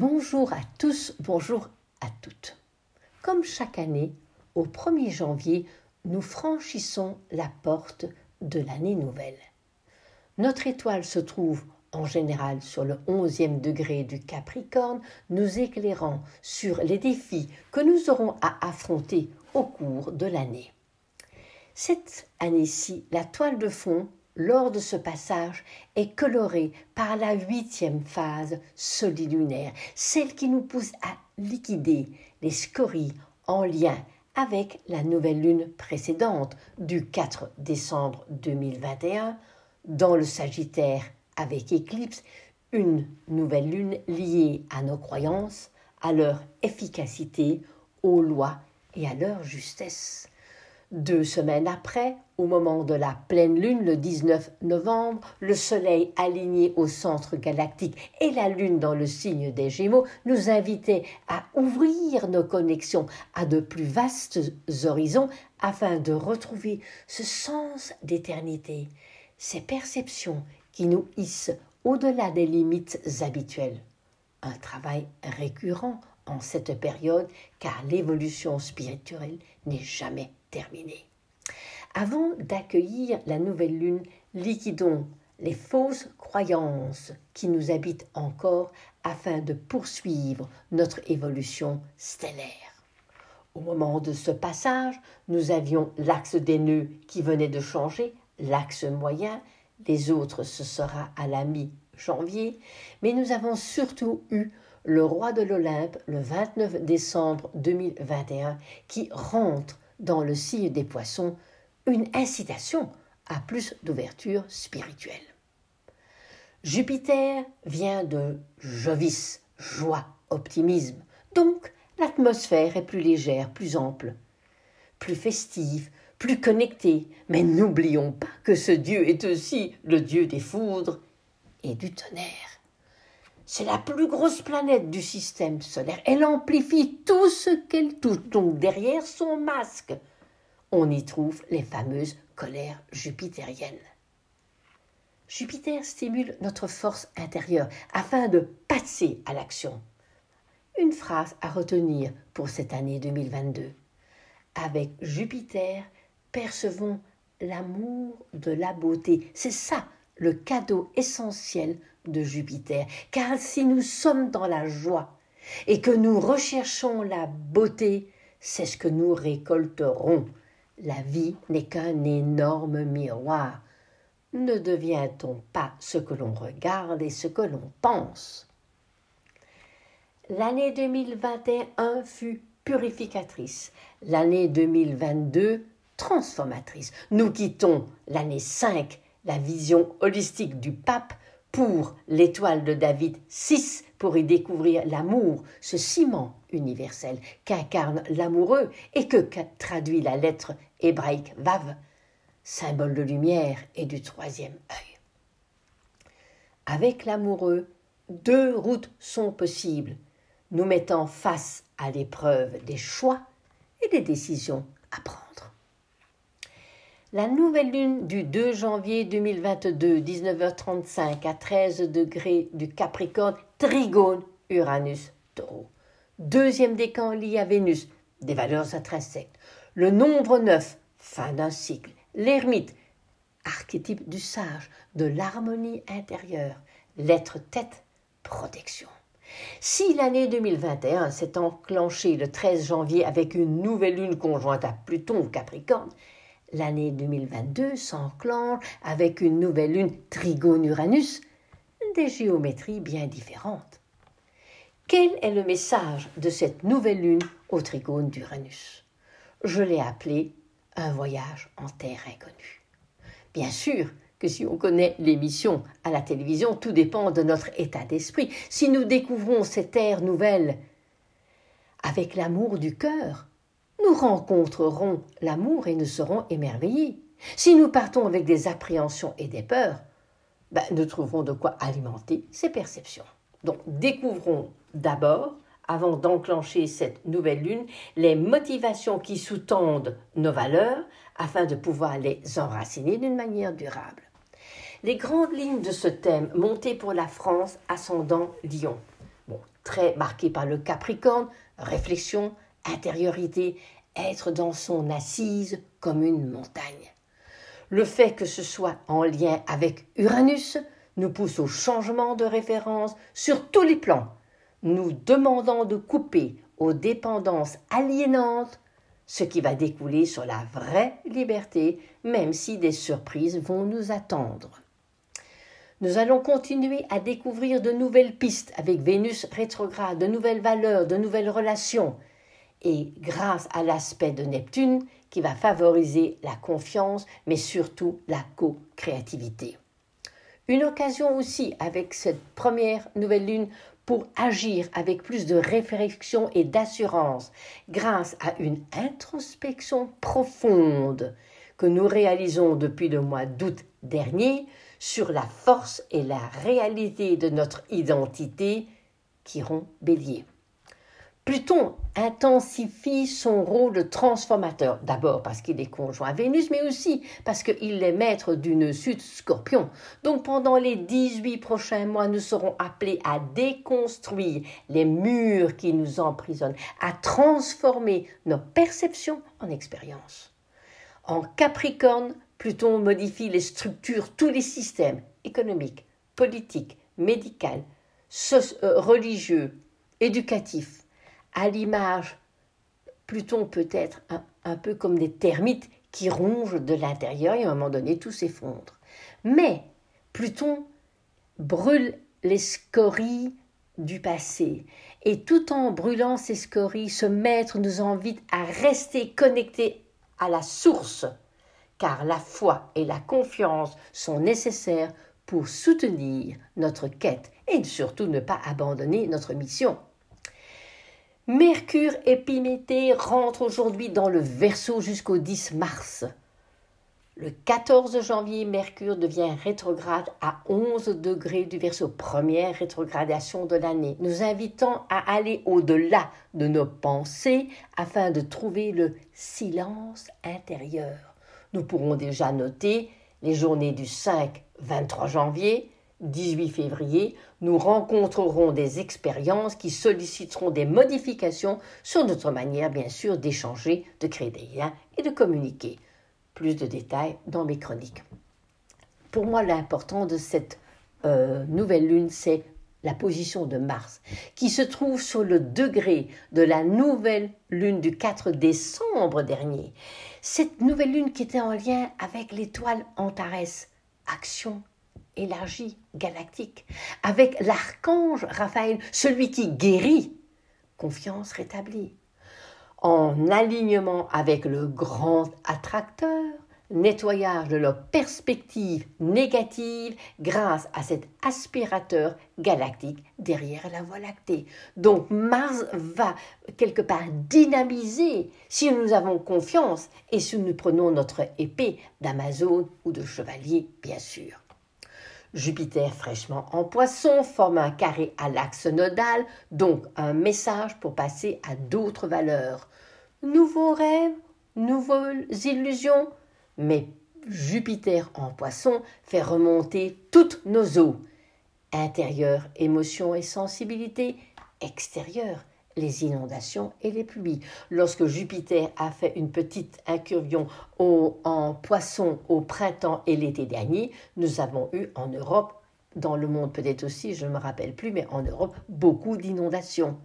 Bonjour à tous, bonjour à toutes. Comme chaque année, au 1er janvier, nous franchissons la porte de l'année nouvelle. Notre étoile se trouve en général sur le onzième degré du Capricorne, nous éclairant sur les défis que nous aurons à affronter au cours de l'année. Cette année-ci, la toile de fond, lors de ce passage, est colorée par la huitième phase solilunaire, celle qui nous pousse à liquider les scories en lien avec la nouvelle lune précédente du 4 décembre 2021 dans le Sagittaire avec éclipse, une nouvelle lune liée à nos croyances, à leur efficacité, aux lois et à leur justesse. Deux semaines après, au moment de la pleine lune, le 19 novembre, le Soleil aligné au centre galactique et la Lune dans le signe des Gémeaux nous invitaient à ouvrir nos connexions à de plus vastes horizons afin de retrouver ce sens d'éternité, ces perceptions qui nous hissent au-delà des limites habituelles. Un travail récurrent en cette période car l'évolution spirituelle n'est jamais terminée. Avant d'accueillir la nouvelle lune, liquidons les fausses croyances qui nous habitent encore afin de poursuivre notre évolution stellaire. Au moment de ce passage, nous avions l'axe des nœuds qui venait de changer, l'axe moyen, les autres ce sera à la mi-janvier, mais nous avons surtout eu le roi de l'Olympe le 29 décembre 2021 qui rentre dans le signe des poissons, une incitation à plus d'ouverture spirituelle. Jupiter vient de Jovis, joie, optimisme, donc l'atmosphère est plus légère, plus ample, plus festive, plus connectée, mais n'oublions pas que ce Dieu est aussi le Dieu des foudres et du tonnerre. C'est la plus grosse planète du système solaire. Elle amplifie tout ce qu'elle touche. Donc derrière son masque, on y trouve les fameuses colères jupitériennes. Jupiter stimule notre force intérieure afin de passer à l'action. Une phrase à retenir pour cette année 2022. Avec Jupiter, percevons l'amour de la beauté. C'est ça le cadeau essentiel de Jupiter. Car si nous sommes dans la joie et que nous recherchons la beauté, c'est ce que nous récolterons. La vie n'est qu'un énorme miroir. Ne devient-on pas ce que l'on regarde et ce que l'on pense? L'année 2021 fut purificatrice, l'année 2022 transformatrice. Nous quittons l'année 5 la vision holistique du pape pour l'étoile de David 6 pour y découvrir l'amour, ce ciment universel qu'incarne l'amoureux et que traduit la lettre hébraïque Vav, symbole de lumière et du troisième œil. Avec l'amoureux, deux routes sont possibles, nous mettant face à l'épreuve des choix et des décisions à prendre. La nouvelle lune du 2 janvier 2022, 19h35 à 13 degrés du Capricorne, Trigone, Uranus, Taureau. Deuxième décan lié à Vénus, des valeurs intrinsèques. Le nombre 9, fin d'un cycle. L'ermite, archétype du sage, de l'harmonie intérieure. Lettre tête, protection. Si l'année 2021 s'est enclenchée le 13 janvier avec une nouvelle lune conjointe à Pluton au Capricorne, L'année 2022 s'enclenche avec une nouvelle lune Trigone-Uranus, des géométries bien différentes. Quel est le message de cette nouvelle lune au trigone d'Uranus? Je l'ai appelé un voyage en terre inconnue. Bien sûr que si on connaît l'émission à la télévision, tout dépend de notre état d'esprit. Si nous découvrons cette terre nouvelle avec l'amour du cœur, nous rencontrerons l'amour et nous serons émerveillés. Si nous partons avec des appréhensions et des peurs, ben, nous trouverons de quoi alimenter ces perceptions. Donc découvrons d'abord, avant d'enclencher cette nouvelle lune, les motivations qui sous-tendent nos valeurs afin de pouvoir les enraciner d'une manière durable. Les grandes lignes de ce thème, montées pour la France, ascendant Lyon très marqué par le Capricorne, réflexion, intériorité, être dans son assise comme une montagne. Le fait que ce soit en lien avec Uranus nous pousse au changement de référence sur tous les plans, nous demandant de couper aux dépendances aliénantes ce qui va découler sur la vraie liberté, même si des surprises vont nous attendre. Nous allons continuer à découvrir de nouvelles pistes avec Vénus rétrograde, de nouvelles valeurs, de nouvelles relations, et grâce à l'aspect de Neptune qui va favoriser la confiance, mais surtout la co-créativité. Une occasion aussi avec cette première nouvelle lune pour agir avec plus de réflexion et d'assurance grâce à une introspection profonde que nous réalisons depuis le mois d'août dernier sur la force et la réalité de notre identité qui bélier. Pluton intensifie son rôle de transformateur, d'abord parce qu'il est conjoint à Vénus, mais aussi parce qu'il est maître d'une suite scorpion. Donc pendant les 18 prochains mois, nous serons appelés à déconstruire les murs qui nous emprisonnent, à transformer nos perceptions en expériences. En Capricorne, Pluton modifie les structures, tous les systèmes économiques, politiques, médicaux, euh, religieux, éducatifs à l'image, Pluton peut être un, peu comme des termites qui rongent de l'intérieur et à un moment donné tout s'effondre. Mais Pluton brûle les scories du passé. Et tout en brûlant ces scories, ce maître nous invite à rester connectés à la source, car la foi et la confiance sont nécessaires pour soutenir notre quête et surtout ne pas abandonner notre mission. Mercure épiméthée rentre aujourd'hui dans le Verseau jusqu'au 10 mars. Le 14 janvier, Mercure devient rétrograde à 11 degrés du Verseau, première rétrogradation de l'année, nous invitant à aller au-delà de nos pensées afin de trouver le silence intérieur. Nous pourrons déjà noter les journées du 5-23 janvier, 18 février, nous rencontrerons des expériences qui solliciteront des modifications sur notre manière, bien sûr, d'échanger, de créer des liens et de communiquer. Plus de détails dans mes chroniques. Pour moi, l'important de cette euh, nouvelle lune, c'est la position de Mars, qui se trouve sur le degré de la nouvelle lune du 4 décembre dernier. Cette nouvelle lune qui était en lien avec l'étoile Antares, action, élargie, galactique, avec l'archange Raphaël, celui qui guérit, confiance rétablie, en alignement avec le grand attracteur, nettoyage de leur perspective négative grâce à cet aspirateur galactique derrière la Voie lactée. Donc Mars va quelque part dynamiser si nous avons confiance et si nous prenons notre épée d'Amazon ou de chevalier, bien sûr. Jupiter fraîchement en poisson forme un carré à l'axe nodal, donc un message pour passer à d'autres valeurs. Nouveaux rêves, nouvelles illusions, mais Jupiter en poisson fait remonter toutes nos eaux. Intérieur, émotion et sensibilité, extérieur, les inondations et les pluies. Lorsque Jupiter a fait une petite incursion en poisson au printemps et l'été dernier, nous avons eu en Europe, dans le monde peut-être aussi, je ne me rappelle plus, mais en Europe, beaucoup d'inondations.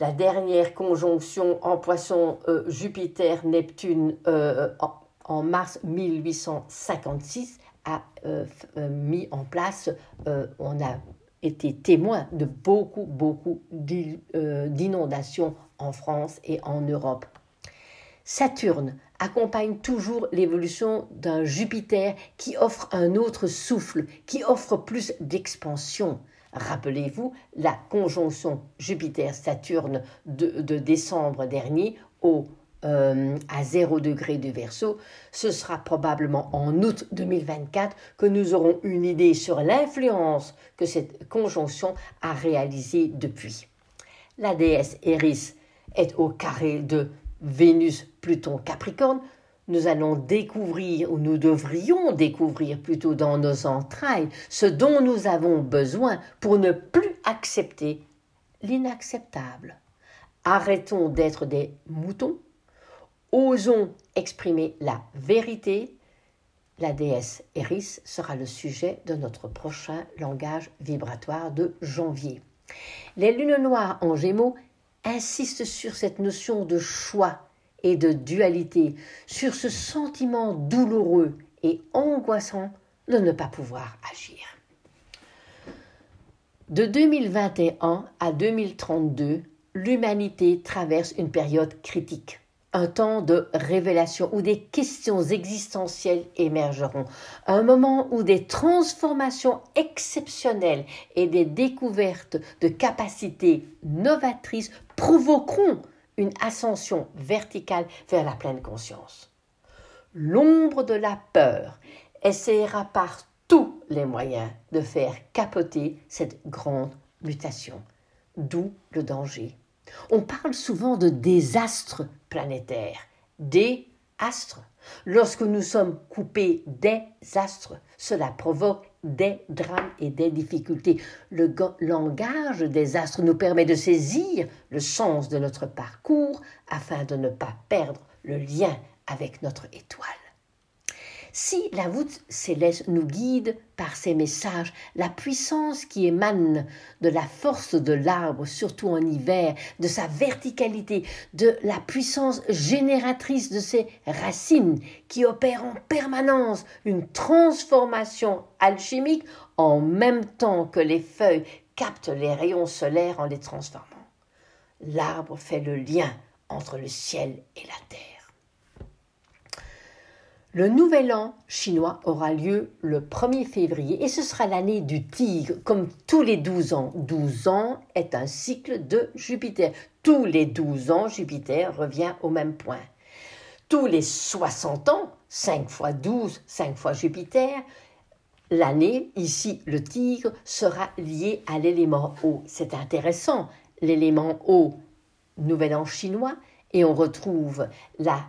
La dernière conjonction en poisson euh, Jupiter-Neptune euh, en, mars 1856 a euh, mis en place, on a été témoin de beaucoup, beaucoup euh, d'inondations en France et en Europe. Saturne accompagne toujours l'évolution d'un Jupiter qui offre un autre souffle, qui offre plus d'expansion. Rappelez-vous la conjonction Jupiter-Saturne de, de décembre dernier au euh, à 0 degré du verso, ce sera probablement en août 2024 que nous aurons une idée sur l'influence que cette conjonction a réalisée depuis. La déesse Eris est au carré de Vénus, Pluton, Capricorne. Nous allons découvrir, ou nous devrions découvrir plutôt dans nos entrailles, ce dont nous avons besoin pour ne plus accepter l'inacceptable. Arrêtons d'être des moutons. Osons exprimer la vérité. La déesse Eris sera le sujet de notre prochain langage vibratoire de janvier. Les lunes noires en gémeaux insistent sur cette notion de choix et de dualité, sur ce sentiment douloureux et angoissant de ne pas pouvoir agir. De 2021 à 2032, l'humanité traverse une période critique, un temps de révélation où des questions existentielles émergeront, un moment où des transformations exceptionnelles et des découvertes de capacités novatrices provoqueront une ascension verticale vers la pleine conscience. L'ombre de la peur essaiera par tous les moyens de faire capoter cette grande mutation, d'où le danger. On parle souvent de désastres planétaires, des astres. Lorsque nous sommes coupés des astres, cela provoque des drames et des difficultés. Le langage des astres nous permet de saisir le sens de notre parcours afin de ne pas perdre le lien avec notre étoile. Si la voûte céleste nous guide par ses messages, la puissance qui émane de la force de l'arbre, surtout en hiver, de sa verticalité, de la puissance génératrice de ses racines qui opèrent en permanence une transformation alchimique en même temps que les feuilles captent les rayons solaires en les transformant. L'arbre fait le lien entre le ciel et la terre. Le nouvel an chinois aura lieu le 1er février et ce sera l'année du tigre, comme tous les 12 ans. 12 ans est un cycle de Jupiter. Tous les 12 ans, Jupiter revient au même point. Tous les 60 ans, 5 fois 12, 5 fois Jupiter, l'année, ici le tigre, sera lié à l'élément eau. C'est intéressant, l'élément eau, nouvel an chinois, et on retrouve la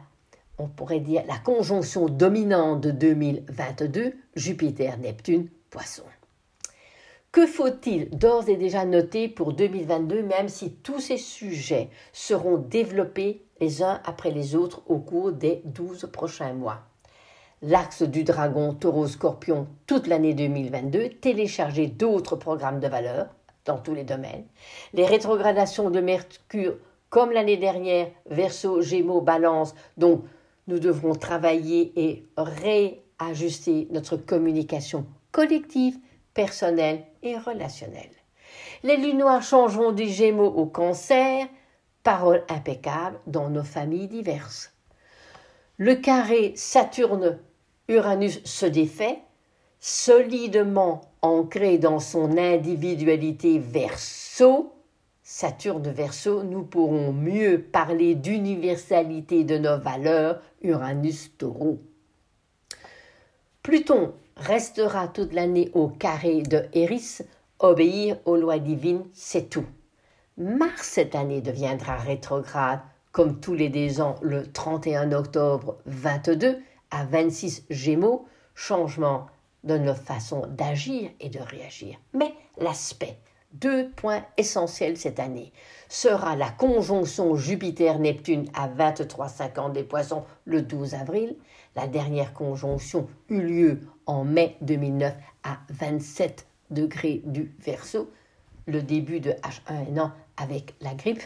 on pourrait dire la conjonction dominante de 2022, Jupiter-Neptune, Poisson. Que faut-il d'ores et déjà noter pour 2022, même si tous ces sujets seront développés les uns après les autres au cours des 12 prochains mois? L'axe du dragon taureau-scorpion toute l'année 2022, télécharger d'autres programmes de valeur dans tous les domaines, les rétrogradations de Mercure comme l'année dernière, Verseau, Gémeaux, Balance, donc nous devrons travailler et réajuster notre communication collective, personnelle et relationnelle. Les lunes changeront du gémeaux au cancer, paroles impeccables dans nos familles diverses. Le carré Saturne-Uranus se défait, solidement ancré dans son individualité verso, Saturne Verseau, nous pourrons mieux parler d'universalité de nos valeurs, Uranus Taureau. Pluton restera toute l'année au carré de Eris, obéir aux lois divines, c'est tout. Mars cette année deviendra rétrograde, comme tous les deux ans, le 31 octobre 22 à 26 Gémeaux, changement de nos façons d'agir et de réagir. Mais l'aspect deux points essentiels cette année sera la conjonction Jupiter-Neptune à 23,50 des poissons le 12 avril. La dernière conjonction eut lieu en mai 2009 à 27 degrés du Verseau, le début de H1N1 avec la grippe.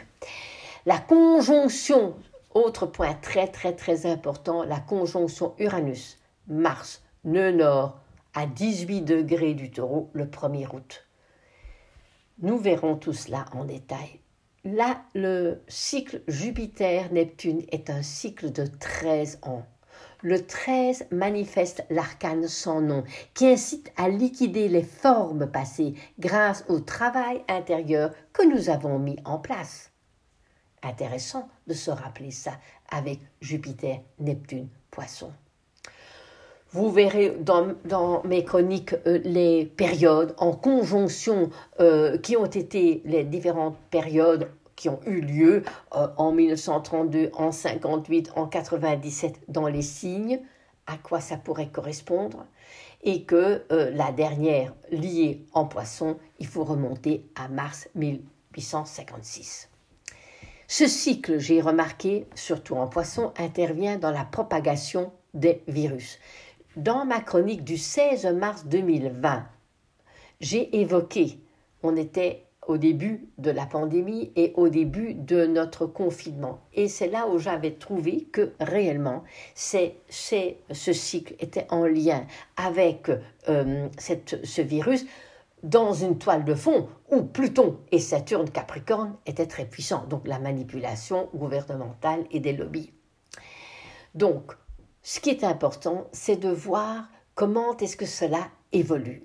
La conjonction, autre point très très très important, la conjonction Uranus-Mars, nœud nord à 18 degrés du taureau le 1er août. Nous verrons tout cela en détail. Là, le cycle Jupiter-Neptune est un cycle de 13 ans. Le 13 manifeste l'arcane sans nom, qui incite à liquider les formes passées grâce au travail intérieur que nous avons mis en place. Intéressant de se rappeler ça avec Jupiter, Neptune, Poisson. Vous verrez dans, mes chroniques euh, les périodes en conjonction euh, qui ont été les différentes périodes qui ont eu lieu euh, en 1932, en 58, en 97 dans les signes, à quoi ça pourrait correspondre, et que la dernière liée en poisson, il faut remonter à mars puissance 56. Ce cycle, j'ai remarqué, surtout en poisson, intervient dans la propagation des virus. Dans ma chronique du 16 mars 2020, j'ai évoqué, on était au début de la pandémie et au début de notre confinement. Et c'est là où j'avais trouvé que réellement c'est, ce cycle était en lien avec euh, cette, ce virus dans une toile de fond où Pluton et Saturne Capricorne étaient très puissants, donc la manipulation gouvernementale et des lobbies. Donc, ce qui est important, c'est de voir comment est-ce que cela évolue.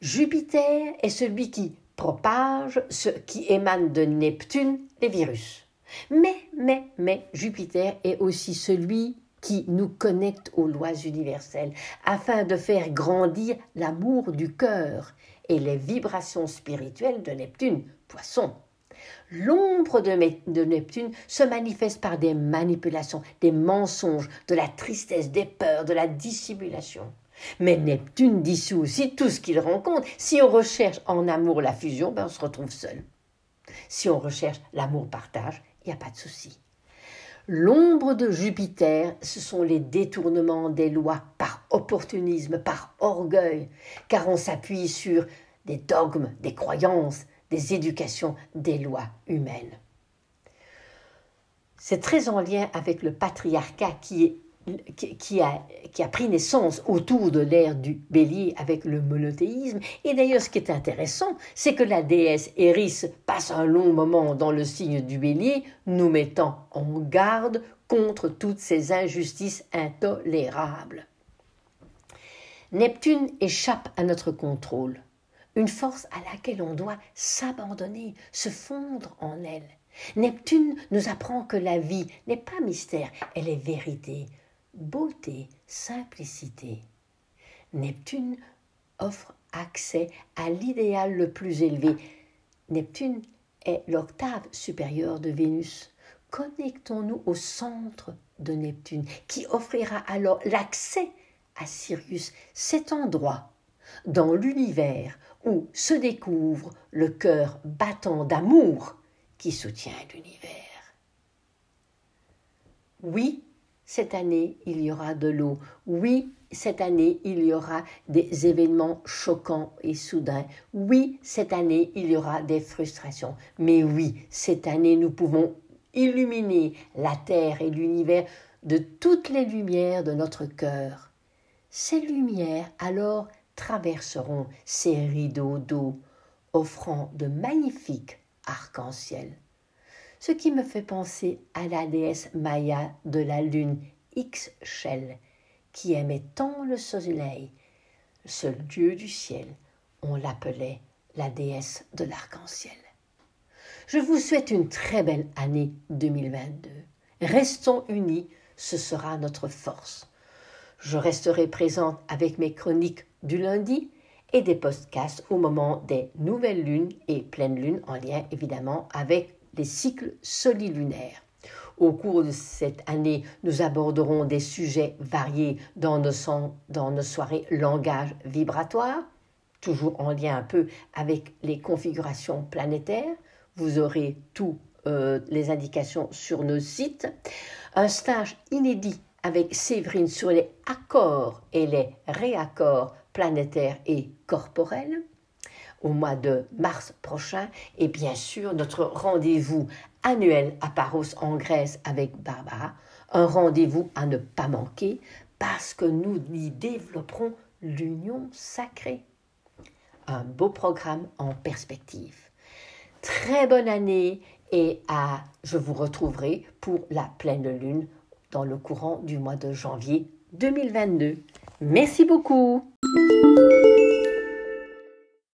Jupiter est celui qui propage ce qui émane de Neptune, les virus. Mais, mais, mais, Jupiter est aussi celui qui nous connecte aux lois universelles afin de faire grandir l'amour du cœur et les vibrations spirituelles de Neptune, poisson. L'ombre de, Neptune se manifeste par des manipulations, des mensonges, de la tristesse, des peurs, de la dissimulation. Mais Neptune dissout aussi tout ce qu'il rencontre. Si on recherche en amour la fusion, ben on se retrouve seul. Si on recherche l'amour-partage, il n'y a pas de souci. L'ombre de Jupiter, ce sont les détournements des lois par opportunisme, par orgueil, car on s'appuie sur des dogmes, des croyances, des éducations, des lois humaines. C'est très en lien avec le patriarcat qui a, qui a pris naissance autour de l'ère du bélier avec le monothéisme. Et d'ailleurs, ce qui est intéressant, c'est que la déesse Eris passe un long moment dans le signe du bélier, nous mettant en garde contre toutes ces injustices intolérables. Neptune échappe à notre contrôle, une force à laquelle on doit s'abandonner, se fondre en elle. Neptune nous apprend que la vie n'est pas mystère, elle est vérité, beauté, simplicité. Neptune offre accès à l'idéal le plus élevé. Neptune est l'octave supérieure de Vénus. Connectons-nous au centre de Neptune, qui offrira alors l'accès à Sirius, cet endroit dans l'univers où se découvre le cœur battant d'amour qui soutient l'univers. Oui, cette année, il y aura de l'eau. Oui, cette année, il y aura des événements choquants et soudains. Oui, cette année, il y aura des frustrations. Mais oui, cette année, nous pouvons illuminer la Terre et l'univers de toutes les lumières de notre cœur. Ces lumières, alors, traverseront ces rideaux d'eau, offrant de magnifiques arcs-en-ciel ce qui me fait penser à la déesse Maya de la lune Ixchel, qui aimait tant le soleil, seul dieu du ciel. On l'appelait la déesse de l'arc-en-ciel. Je vous souhaite une très belle année 2022. Restons unis, ce sera notre force. Je resterai présente avec mes chroniques du lundi et des podcasts au moment des nouvelles lunes et pleines lunes en lien évidemment avec les cycles solilunaires. Au cours de cette année, nous aborderons des sujets variés dans nos, dans nos soirées langage vibratoire, toujours en lien un peu avec les configurations planétaires. Vous aurez toutes euh, les indications sur nos sites. Un stage inédit avec Séverine sur les accords et les réaccords planétaires et corporels au mois de mars prochain et bien sûr notre rendez-vous annuel à Paros en Grèce avec Barbara, un rendez-vous à ne pas manquer parce que nous y développerons l'union sacrée. Un beau programme en perspective. Très bonne année et à, je vous retrouverai pour la pleine lune dans le courant du mois de janvier 2022. Merci beaucoup.